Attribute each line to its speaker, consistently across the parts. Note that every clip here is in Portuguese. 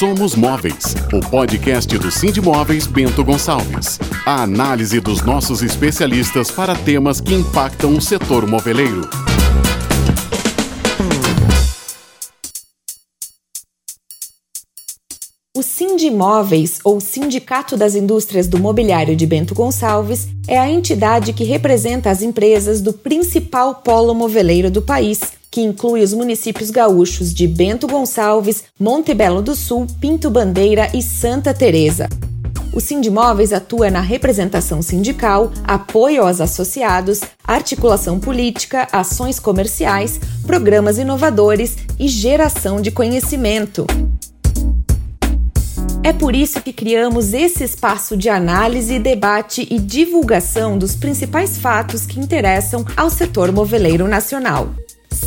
Speaker 1: Somos Móveis, o podcast do Cindy Móveis Bento Gonçalves. A análise dos nossos especialistas para temas que impactam o setor moveleiro.
Speaker 2: O Sindimóveis, ou Sindicato das Indústrias do Mobiliário de Bento Gonçalves, é a entidade que representa as empresas do principal polo moveleiro do país, que inclui os municípios gaúchos de Bento Gonçalves, Montebello do Sul, Pinto Bandeira e Santa Teresa. O Sindimóveis atua na representação sindical, apoio aos associados, articulação política, ações comerciais, programas inovadores e geração de conhecimento. É por isso que criamos esse espaço de análise, debate e divulgação dos principais fatos que interessam ao setor moveleiro nacional.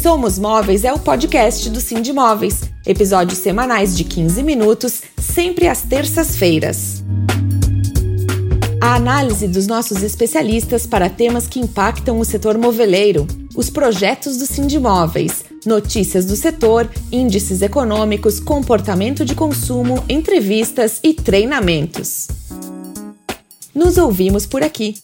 Speaker 2: Somos Móveis é o podcast do Cindy Móveis, episódios semanais de 15 minutos, sempre às terças-feiras. A análise dos nossos especialistas para temas que impactam o setor moveleiro, os projetos do Sindimóveis, notícias do setor, índices econômicos, comportamento de consumo, entrevistas e treinamentos. Nos ouvimos por aqui.